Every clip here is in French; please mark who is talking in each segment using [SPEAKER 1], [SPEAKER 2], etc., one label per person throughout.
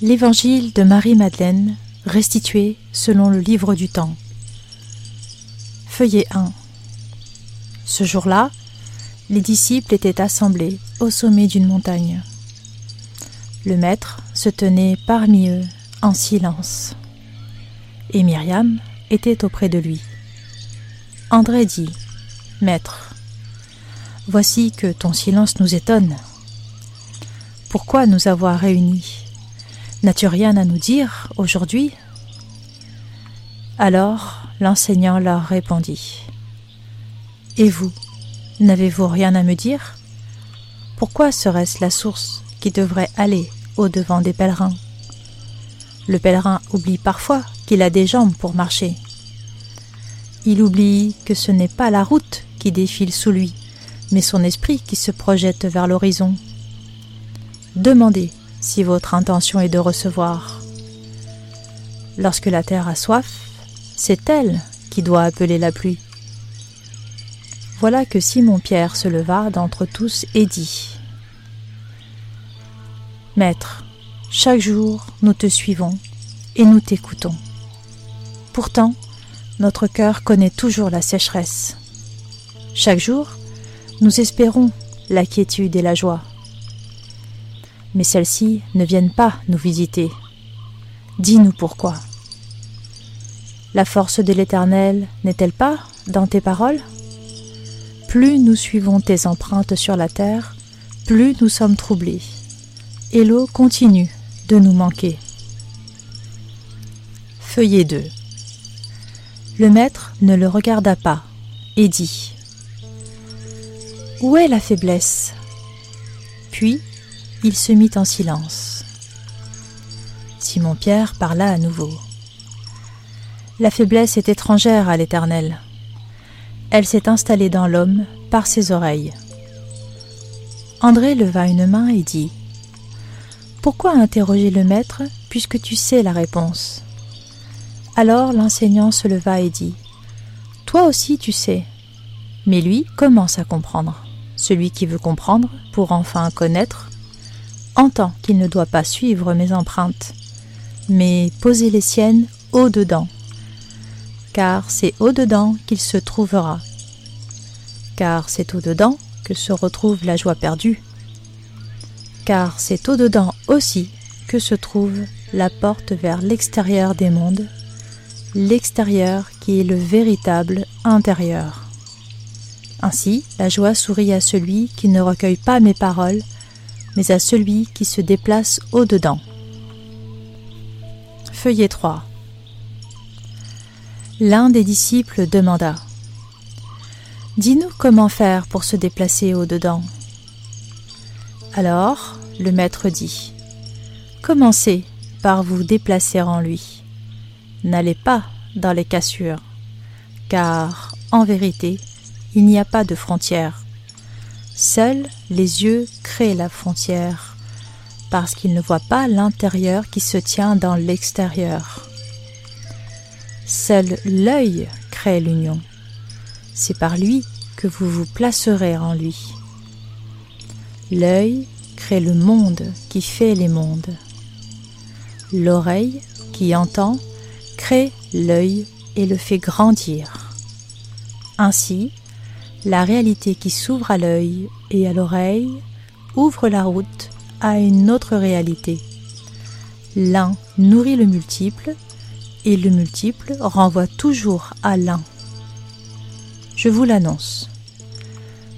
[SPEAKER 1] L'Évangile de Marie-Madeleine, restitué selon le livre du temps. Feuillet 1. Ce jour-là, les disciples étaient assemblés au sommet d'une montagne. Le maître se tenait parmi eux en silence. Et Myriam était auprès de lui. André dit Maître, voici que ton silence nous étonne. Pourquoi nous avoir réunis? N'as-tu rien à nous dire aujourd'hui Alors l'enseignant leur répondit. Et vous, n'avez-vous rien à me dire? Pourquoi serait-ce la source qui devrait aller au-devant des pèlerins? Le pèlerin oublie parfois qu'il a des jambes pour marcher. Il oublie que ce n'est pas la route qui défile sous lui, mais son esprit qui se projette vers l'horizon. Demandez si votre intention est de recevoir. Lorsque la terre a soif, c'est elle qui doit appeler la pluie. Voilà que Simon-Pierre se leva d'entre tous et dit Maître, chaque jour nous te suivons et nous t'écoutons. Pourtant, notre cœur connaît toujours la sécheresse. Chaque jour, nous espérons la quiétude et la joie mais celles-ci ne viennent pas nous visiter. Dis-nous pourquoi. La force de l'Éternel n'est-elle pas dans tes paroles? Plus nous suivons tes empreintes sur la terre, plus nous sommes troublés, et l'eau continue de nous manquer. Feuillet 2 Le maître ne le regarda pas et dit Où est la faiblesse? Puis il se mit en silence. Simon-Pierre parla à nouveau. La faiblesse est étrangère à l'Éternel. Elle s'est installée dans l'homme par ses oreilles. André leva une main et dit Pourquoi interroger le maître puisque tu sais la réponse? Alors l'enseignant se leva et dit Toi aussi tu sais. Mais lui commence à comprendre. Celui qui veut comprendre, pour enfin connaître, entend qu'il ne doit pas suivre mes empreintes, mais poser les siennes au-dedans, car c'est au-dedans qu'il se trouvera, car c'est au-dedans que se retrouve la joie perdue, car c'est au-dedans aussi que se trouve la porte vers l'extérieur des mondes, l'extérieur qui est le véritable intérieur. Ainsi, la joie sourit à celui qui ne recueille pas mes paroles, mais à celui qui se déplace au-dedans. Feuillet 3 L'un des disciples demanda Dis-nous comment faire pour se déplacer au-dedans. Alors le maître dit Commencez par vous déplacer en lui. N'allez pas dans les cassures, car en vérité, il n'y a pas de frontières Seuls les yeux créent la frontière, parce qu'ils ne voient pas l'intérieur qui se tient dans l'extérieur. Seul l'œil crée l'union. C'est par lui que vous vous placerez en lui. L'œil crée le monde qui fait les mondes. L'oreille qui entend crée l'œil et le fait grandir. Ainsi, la réalité qui s'ouvre à l'œil et à l'oreille ouvre la route à une autre réalité. L'un nourrit le multiple et le multiple renvoie toujours à l'un. Je vous l'annonce.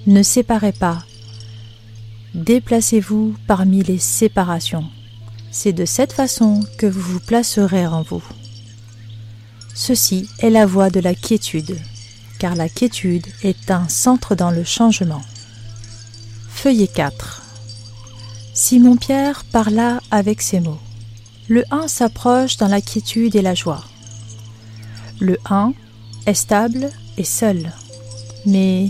[SPEAKER 1] Ne séparez pas. Déplacez-vous parmi les séparations. C'est de cette façon que vous vous placerez en vous. Ceci est la voie de la quiétude car la quiétude est un centre dans le changement. Feuillet 4 Simon-Pierre parla avec ces mots. Le 1 s'approche dans la quiétude et la joie. Le 1 est stable et seul. Mais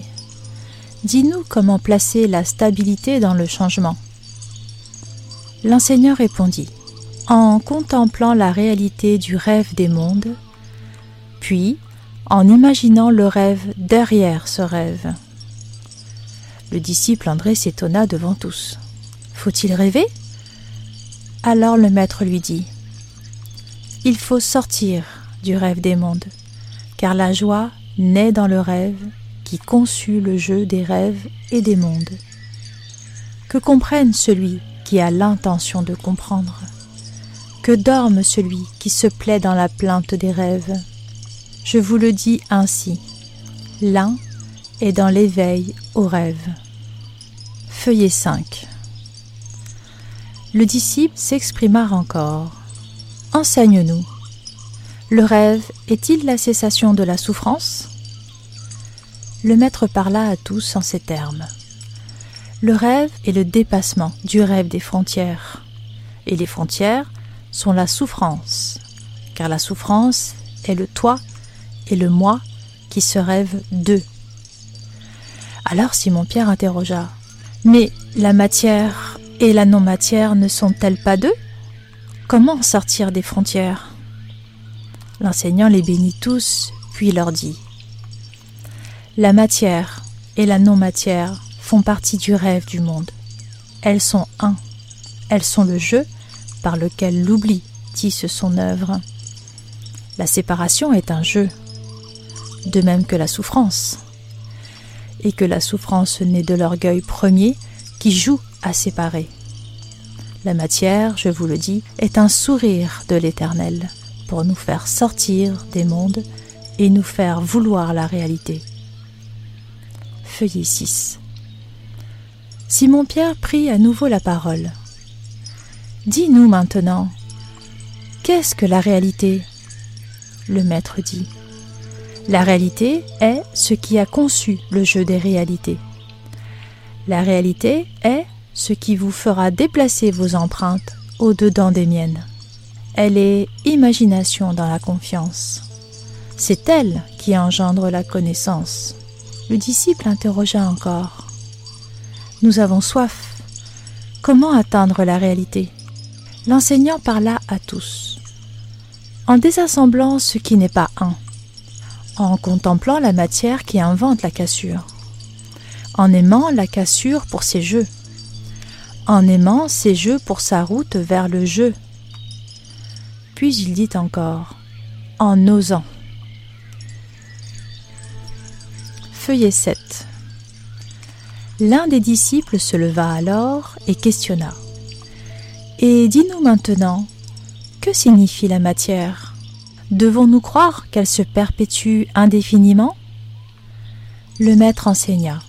[SPEAKER 1] dis-nous comment placer la stabilité dans le changement. L'enseignant répondit En contemplant la réalité du rêve des mondes, puis en imaginant le rêve derrière ce rêve. Le disciple André s'étonna devant tous. Faut-il rêver? Alors le maître lui dit Il faut sortir du rêve des mondes, car la joie naît dans le rêve qui conçut le jeu des rêves et des mondes. Que comprenne celui qui a l'intention de comprendre? Que dorme celui qui se plaît dans la plainte des rêves? Je vous le dis ainsi. L'un est dans l'éveil au rêve. Feuillet 5. Le disciple s'exprima encore. Enseigne-nous. Le rêve est-il la cessation de la souffrance? Le maître parla à tous en ces termes. Le rêve est le dépassement du rêve des frontières. Et les frontières sont la souffrance, car la souffrance est le toi et le moi qui se rêvent d'eux. Alors Simon-Pierre interrogea Mais la matière et la non-matière ne sont-elles pas deux? Comment sortir des frontières? L'enseignant les bénit tous, puis leur dit La matière et la non-matière font partie du rêve du monde. Elles sont un. Elles sont le jeu par lequel l'oubli tisse son œuvre. La séparation est un jeu, de même que la souffrance, et que la souffrance naît de l'orgueil premier qui joue à séparer. La matière, je vous le dis, est un sourire de l'Éternel pour nous faire sortir des mondes et nous faire vouloir la réalité. Feuillet 6. Simon-Pierre prit à nouveau la parole. Dis-nous maintenant, qu'est-ce que la réalité? Le maître dit. La réalité est ce qui a conçu le jeu des réalités. La réalité est ce qui vous fera déplacer vos empreintes au-dedans des miennes. Elle est imagination dans la confiance. C'est elle qui engendre la connaissance. Le disciple interrogea encore. Nous avons soif. Comment atteindre la réalité? L'enseignant parla à tous. En désassemblant ce qui n'est pas un, en contemplant la matière qui invente la cassure, en aimant la cassure pour ses jeux, en aimant ses jeux pour sa route vers le jeu. Puis il dit encore, en osant. Feuillet 7. L'un des disciples se leva alors et questionna. Et dis-nous maintenant, que signifie la matière? Devons-nous croire qu'elle se perpétue indéfiniment? Le maître enseigna.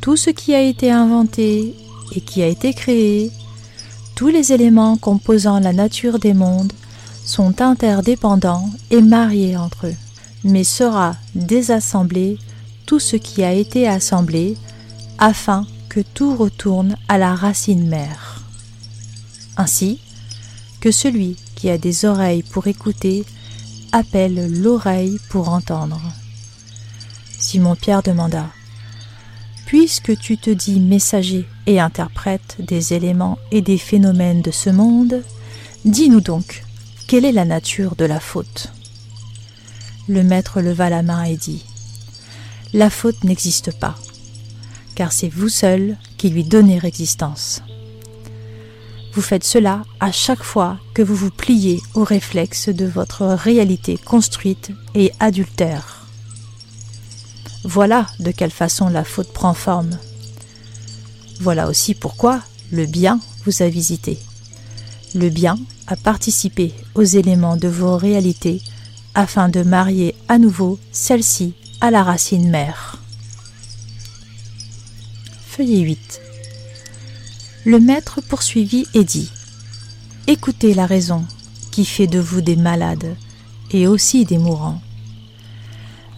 [SPEAKER 1] Tout ce qui a été inventé et qui a été créé, tous les éléments composant la nature des mondes sont interdépendants et mariés entre eux, mais sera désassemblé tout ce qui a été assemblé, afin que tout retourne à la racine mère. Ainsi, que celui qui a des oreilles pour écouter appelle l'oreille pour entendre. Simon-Pierre demanda Puisque tu te dis messager et interprète des éléments et des phénomènes de ce monde, dis-nous donc, quelle est la nature de la faute? Le maître leva la main et dit la faute n'existe pas, car c'est vous seul qui lui donnez existence. Vous faites cela à chaque fois que vous vous pliez au réflexe de votre réalité construite et adultère. Voilà de quelle façon la faute prend forme. Voilà aussi pourquoi le bien vous a visité. Le bien a participé aux éléments de vos réalités afin de marier à nouveau celle-ci à la racine mère. Feuillet 8. Le maître poursuivit et dit Écoutez la raison qui fait de vous des malades et aussi des mourants.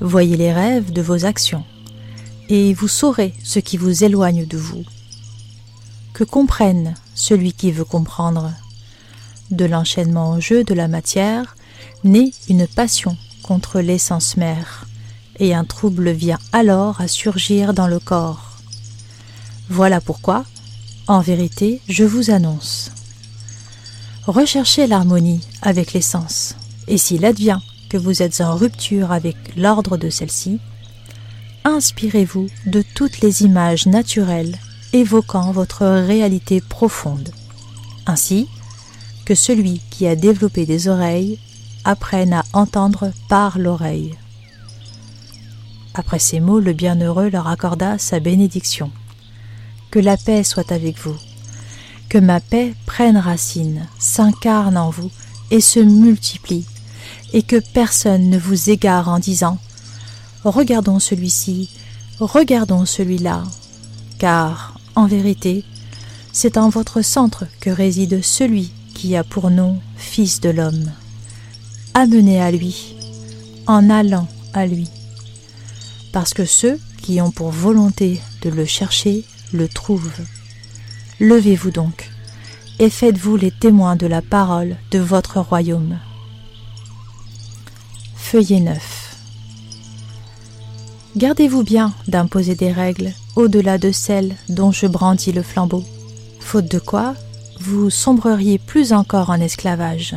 [SPEAKER 1] Voyez les rêves de vos actions, et vous saurez ce qui vous éloigne de vous. Que comprenne celui qui veut comprendre? De l'enchaînement au jeu de la matière naît une passion contre l'essence mère et un trouble vient alors à surgir dans le corps. Voilà pourquoi, en vérité, je vous annonce. Recherchez l'harmonie avec l'essence, et s'il advient que vous êtes en rupture avec l'ordre de celle-ci, inspirez-vous de toutes les images naturelles évoquant votre réalité profonde. Ainsi, que celui qui a développé des oreilles apprenne à entendre par l'oreille. Après ces mots, le bienheureux leur accorda sa bénédiction. Que la paix soit avec vous. Que ma paix prenne racine, s'incarne en vous et se multiplie, et que personne ne vous égare en disant Regardons celui-ci, regardons celui-là, car, en vérité, c'est en votre centre que réside celui qui a pour nom Fils de l'homme. Amenez à lui, en allant à lui parce que ceux qui ont pour volonté de le chercher le trouvent. Levez-vous donc, et faites-vous les témoins de la parole de votre royaume. Feuillet 9 Gardez-vous bien d'imposer des règles au-delà de celles dont je brandis le flambeau, faute de quoi vous sombreriez plus encore en esclavage.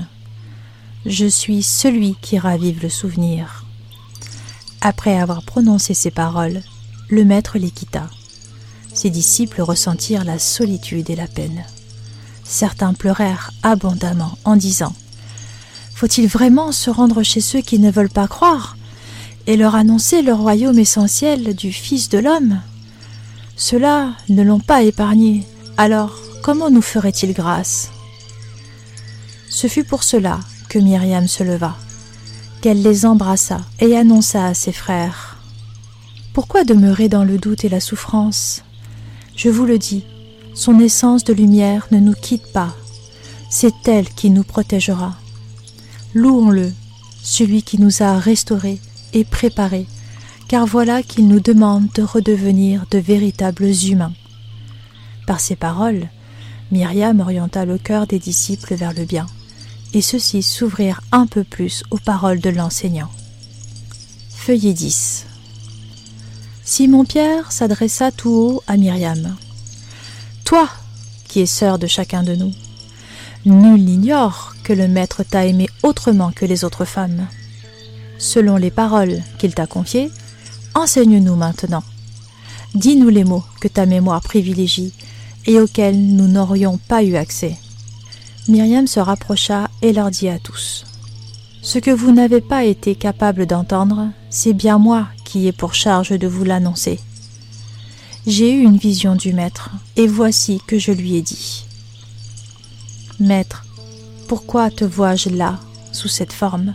[SPEAKER 1] Je suis celui qui ravive le souvenir. Après avoir prononcé ces paroles, le maître les quitta. Ses disciples ressentirent la solitude et la peine. Certains pleurèrent abondamment en disant Faut-il vraiment se rendre chez ceux qui ne veulent pas croire et leur annoncer le royaume essentiel du Fils de l'homme? Ceux-là ne l'ont pas épargné, alors comment nous ferait-il grâce? Ce fut pour cela que Myriam se leva qu'elle les embrassa et annonça à ses frères. Pourquoi demeurer dans le doute et la souffrance? Je vous le dis, son essence de lumière ne nous quitte pas, c'est elle qui nous protégera. Louons-le, celui qui nous a restaurés et préparés, car voilà qu'il nous demande de redevenir de véritables humains. Par ces paroles, Myriam orienta le cœur des disciples vers le bien et ceux-ci s'ouvrirent un peu plus aux paroles de l'enseignant. Feuillet 10 Simon-Pierre s'adressa tout haut à Myriam. Toi, qui es sœur de chacun de nous, nul n'ignore que le Maître t'a aimé autrement que les autres femmes. Selon les paroles qu'il t'a confiées, enseigne-nous maintenant. Dis-nous les mots que ta mémoire privilégie et auxquels nous n'aurions pas eu accès. Myriam se rapprocha et leur dit à tous Ce que vous n'avez pas été capable d'entendre, c'est bien moi ai pour charge de vous l'annoncer. J'ai eu une vision du Maître, et voici que je lui ai dit. Maître, pourquoi te vois-je là, sous cette forme?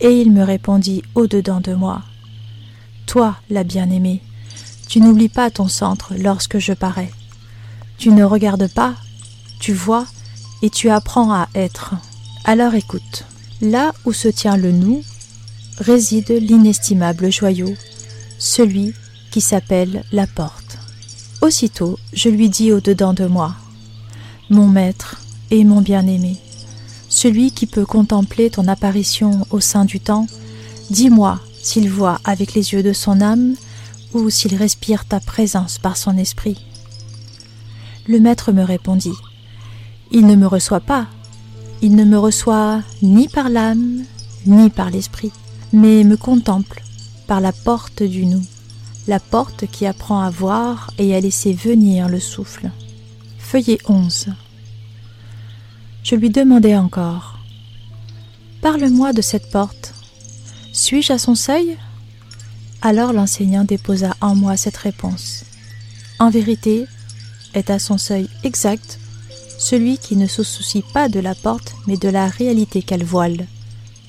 [SPEAKER 1] Et il me répondit au-dedans de moi. Toi, la bien-aimée, tu n'oublies pas ton centre lorsque je parais. Tu ne regardes pas tu vois et tu apprends à être. Alors écoute, là où se tient le nous, réside l'inestimable joyau, celui qui s'appelle la porte. Aussitôt, je lui dis au-dedans de moi, Mon maître et mon bien-aimé, celui qui peut contempler ton apparition au sein du temps, dis-moi s'il voit avec les yeux de son âme ou s'il respire ta présence par son esprit. Le maître me répondit, il ne me reçoit pas. Il ne me reçoit ni par l'âme, ni par l'esprit, mais me contemple par la porte du nous, la porte qui apprend à voir et à laisser venir le souffle. Feuillet 11. Je lui demandai encore Parle-moi de cette porte. Suis-je à son seuil? Alors l'enseignant déposa en moi cette réponse. En vérité, est à son seuil exact celui qui ne se soucie pas de la porte mais de la réalité qu'elle voile.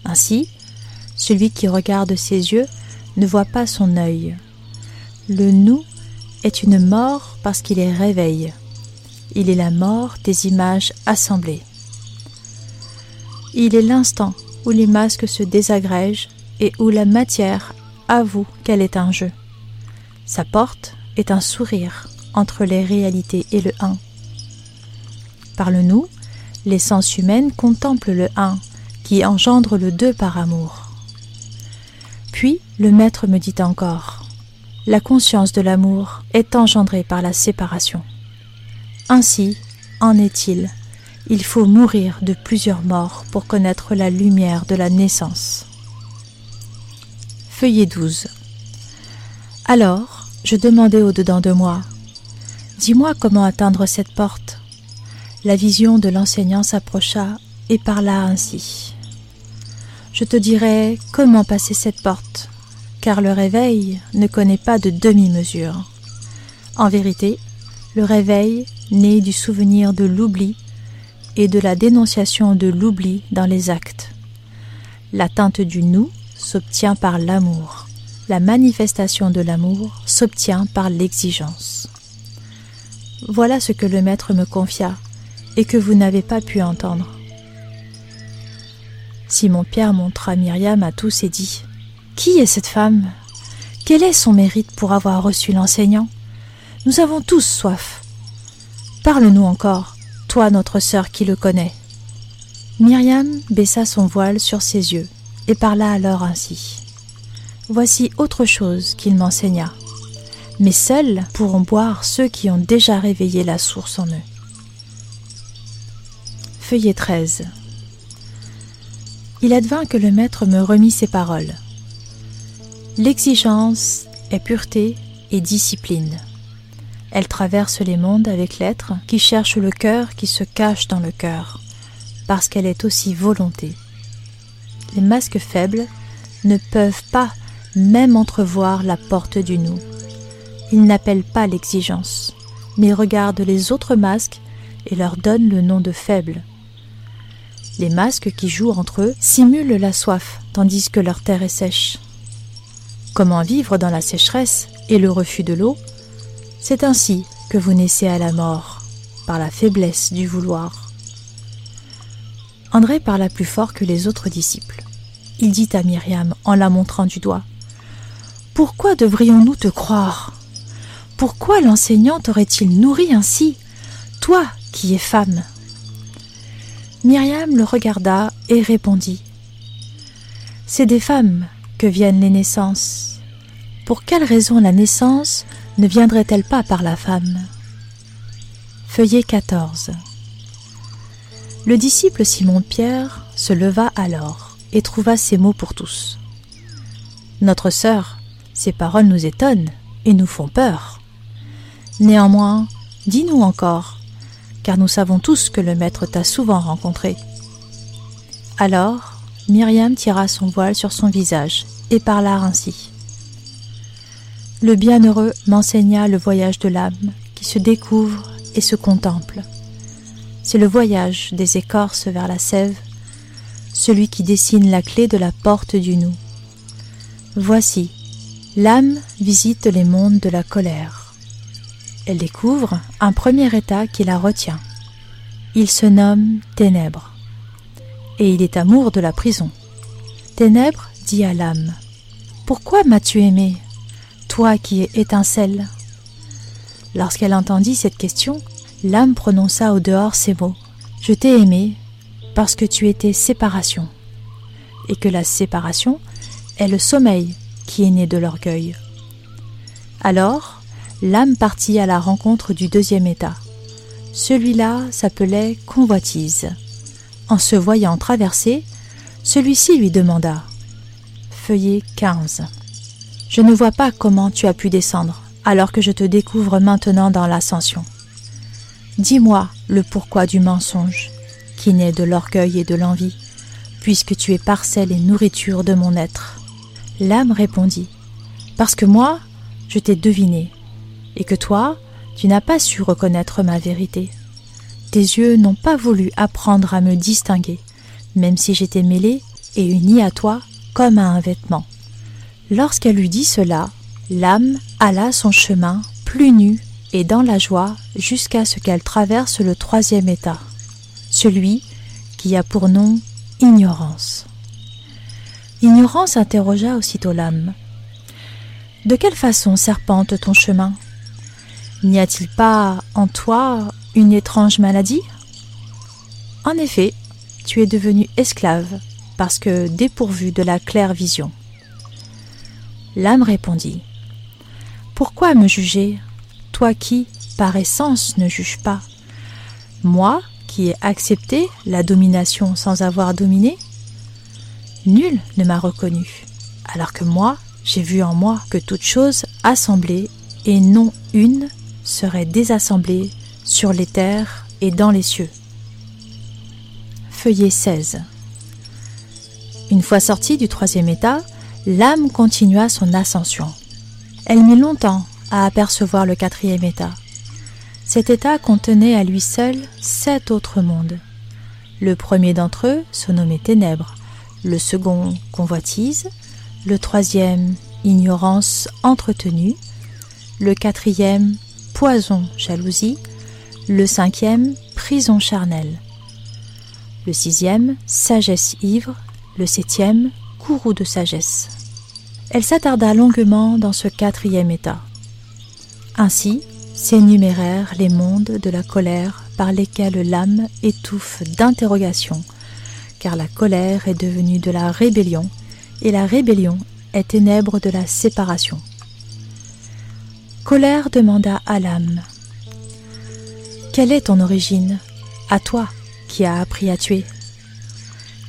[SPEAKER 1] Ainsi, celui qui regarde ses yeux ne voit pas son œil. Le nous est une mort parce qu'il est réveil. Il est la mort des images assemblées. Il est l'instant où les masques se désagrègent et où la matière avoue qu'elle est un jeu. Sa porte est un sourire entre les réalités et le un. Par le nous, l'essence humaine contemple le un, qui engendre le deux par amour. Puis le maître me dit encore La conscience de l'amour est engendrée par la séparation. Ainsi en est-il. Il faut mourir de plusieurs morts pour connaître la lumière de la naissance. Feuillet 12. Alors, je demandai au-dedans de moi Dis-moi comment atteindre cette porte La vision de l'enseignant s'approcha et parla ainsi. Je te dirai comment passer cette porte, car le réveil ne connaît pas de demi-mesure. En vérité, le réveil naît du souvenir de l'oubli et de la dénonciation de l'oubli dans les actes. L'atteinte du nous s'obtient par l'amour. La manifestation de l'amour s'obtient par l'exigence. Voilà ce que le Maître me confia et que vous n'avez pas pu entendre. Simon-Pierre montra Myriam à tous et dit Qui est cette femme? Quel est son mérite pour avoir reçu l'enseignant? Nous avons tous soif. Parle-nous encore, toi notre sœur qui le connais. Myriam baissa son voile sur ses yeux et parla alors ainsi. Voici autre chose qu'il m'enseigna. Mais seuls pourront boire ceux qui ont déjà réveillé la source en eux. Feuillet 13. Il advint que le maître me remit ces paroles. L'exigence est pureté et discipline. Elle traverse les mondes avec l'être qui cherche le cœur qui se cache dans le cœur, parce qu'elle est aussi volonté. Les masques faibles ne peuvent pas même entrevoir la porte du nous. Ils n'appellent pas l'exigence, mais regardent les autres masques et leur donnent le nom de faibles. Les masques qui jouent entre eux simulent la soif, tandis que leur terre est sèche. Comment vivre dans la sécheresse et le refus de l'eau? C'est ainsi que vous naissez à la mort, par la faiblesse du vouloir. André parla plus fort que les autres disciples. Il dit à Myriam en la montrant du doigt Pourquoi devrions-nous te croire? Pourquoi l'enseignant t'aurait-il nourri ainsi, toi qui es femme Myriam le regarda et répondit C'est des femmes que viennent les naissances. Pour quelle raison la naissance ne viendrait-elle pas par la femme? Feuillet 14 Le disciple Simon-Pierre se leva alors et trouva ces mots pour tous. Notre sœur, ces paroles nous étonnent et nous font peur. Néanmoins, dis-nous encore, car nous savons tous que le Maître t'a souvent rencontré. Alors, Myriam tira son voile sur son visage et parla ainsi. Le bienheureux m'enseigna le voyage de l'âme qui se découvre et se contemple. C'est le voyage des écorces vers la sève, celui qui dessine la clé de la porte du nous. Voici, l'âme visite les mondes de la colère elle découvre un premier état qui la retient. Il se nomme Ténèbres, et il est amour de la prison. Ténèbres dit à l'âme Pourquoi m'as-tu aimé, toi qui es étincelle? Lorsqu'elle entendit cette question, l'âme prononça au dehors ces mots Je t'ai aimé parce que tu étais séparation, et que la séparation est le sommeil qui est né de l'orgueil. Alors, l'âme partit à la rencontre du deuxième état. Celui-là s'appelait convoitise. En se voyant traverser, celui-ci lui demanda Feuillet 15. Je ne vois pas comment tu as pu descendre, alors que je te découvre maintenant dans l'ascension. Dis-moi le pourquoi du mensonge, qui naît de l'orgueil et de l'envie, puisque tu es parcelle et nourriture de mon être. L'âme répondit Parce que moi, je t'ai deviné, et que toi, tu n'as pas su reconnaître ma vérité. Tes yeux n'ont pas voulu apprendre à me distinguer, même si j'étais mêlée et unie à toi comme à un vêtement. Lorsqu'elle eut dit cela, l'âme alla son chemin plus nue et dans la joie jusqu'à ce qu'elle traverse le troisième état, celui qui a pour nom ignorance. Ignorance interrogea aussitôt l'âme. De quelle façon serpente ton chemin? N'y a-t-il pas en toi une étrange maladie? En effet, tu es devenu esclave parce que dépourvu de la claire vision. L'âme répondit Pourquoi me juger, toi qui, par essence, ne juges pas. Moi qui ai accepté la domination sans avoir dominé Nul ne m'a reconnu, alors que moi, j'ai vu en moi que toute chose assemblée et non une serait désassemblée sur les terres et dans les cieux. Feuillet 16. Une fois sortie du troisième état, l'âme continua son ascension. Elle mit longtemps à apercevoir le quatrième état. Cet état contenait à lui seul sept autres mondes. Le premier d'entre eux se nommait ténèbres, le second convoitise, le troisième ignorance entretenue, le quatrième poison jalousie, le cinquième prison charnelle, le sixième sagesse ivre, le septième courroux de sagesse. Elle s'attarda longuement dans ce quatrième état. Ainsi s'énumérèrent les mondes de la colère par lesquels l'âme étouffe d'interrogations, car la colère est devenue de la rébellion, et la rébellion est ténèbre de la séparation. Colère demanda à l'âme Quelle est ton origine? À toi qui as appris à tuer.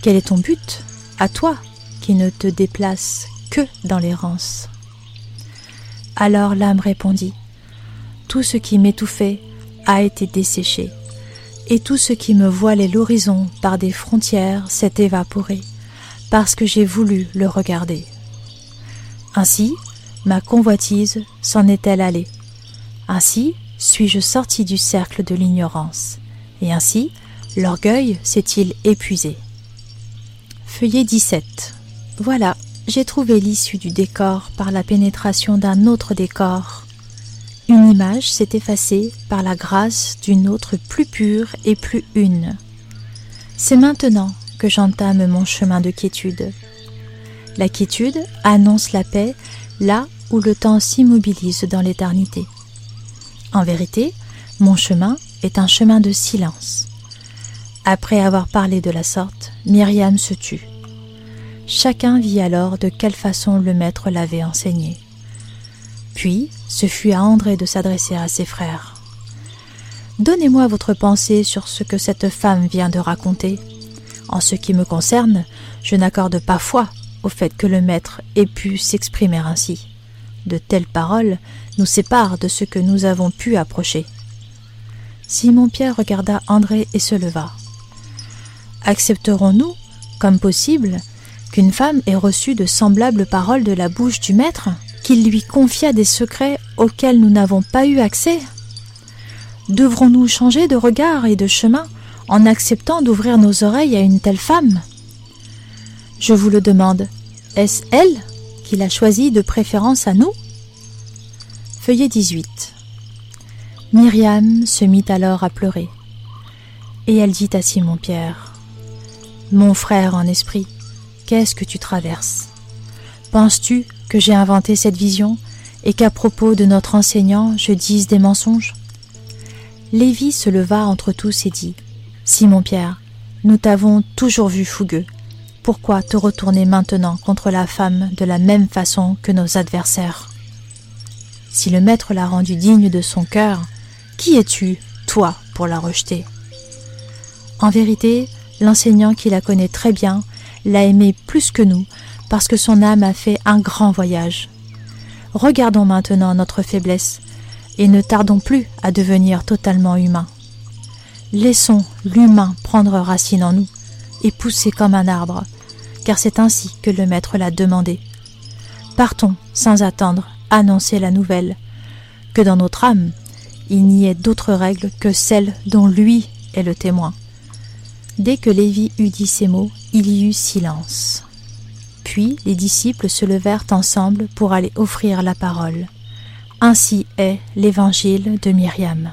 [SPEAKER 1] Quel est ton but? À toi qui ne te déplace que dans l'errance. Alors l'âme répondit Tout ce qui m'étouffait a été desséché, et tout ce qui me voilait l'horizon par des frontières s'est évaporé, parce que j'ai voulu le regarder. Ainsi, ma convoitise s'en est-elle allée. Ainsi suis-je sorti du cercle de l'ignorance, et ainsi l'orgueil s'est-il épuisé. Feuillet 17. Voilà, j'ai trouvé l'issue du décor par la pénétration d'un autre décor. Une image s'est effacée par la grâce d'une autre plus pure et plus une. C'est maintenant que j'entame mon chemin de quiétude. La quiétude annonce la paix là où le temps s'immobilise dans l'éternité. En vérité, mon chemin est un chemin de silence. Après avoir parlé de la sorte, Myriam se tut. Chacun vit alors de quelle façon le maître l'avait enseigné. Puis ce fut à André de s'adresser à ses frères. Donnez-moi votre pensée sur ce que cette femme vient de raconter. En ce qui me concerne, je n'accorde pas foi au fait que le maître ait pu s'exprimer ainsi. De telles paroles nous séparent de ce que nous avons pu approcher. Simon-Pierre regarda André et se leva. Accepterons-nous, comme possible, qu'une femme ait reçu de semblables paroles de la bouche du Maître, qu'il lui confia des secrets auxquels nous n'avons pas eu accès? Devrons-nous changer de regard et de chemin en acceptant d'ouvrir nos oreilles à une telle femme? Je vous le demande, est-ce elle qui l'a choisi de préférence à nous? Feuillet 18. Myriam se mit alors à pleurer. Et elle dit à Simon-Pierre Mon frère en esprit, qu'est-ce que tu traverses? Penses-tu que j'ai inventé cette vision et qu'à propos de notre enseignant je dise des mensonges? Lévi se leva entre tous et dit Simon-Pierre, nous t'avons toujours vu fougueux pourquoi te retourner maintenant contre la femme de la même façon que nos adversaires? Si le maître l'a rendue digne de son cœur, qui es-tu, toi, pour la rejeter? En vérité, l'enseignant qui la connaît très bien l'a aimée plus que nous, parce que son âme a fait un grand voyage. Regardons maintenant notre faiblesse, et ne tardons plus à devenir totalement humains. Laissons l'humain prendre racine en nous et pousser comme un arbre, car c'est ainsi que le Maître l'a demandé. Partons, sans attendre, annoncer la nouvelle, que dans notre âme, il n'y ait d'autre règle que celle dont lui est le témoin. Dès que Lévi eut dit ces mots, il y eut silence. Puis les disciples se levèrent ensemble pour aller offrir la parole. Ainsi est l'évangile de Myriam.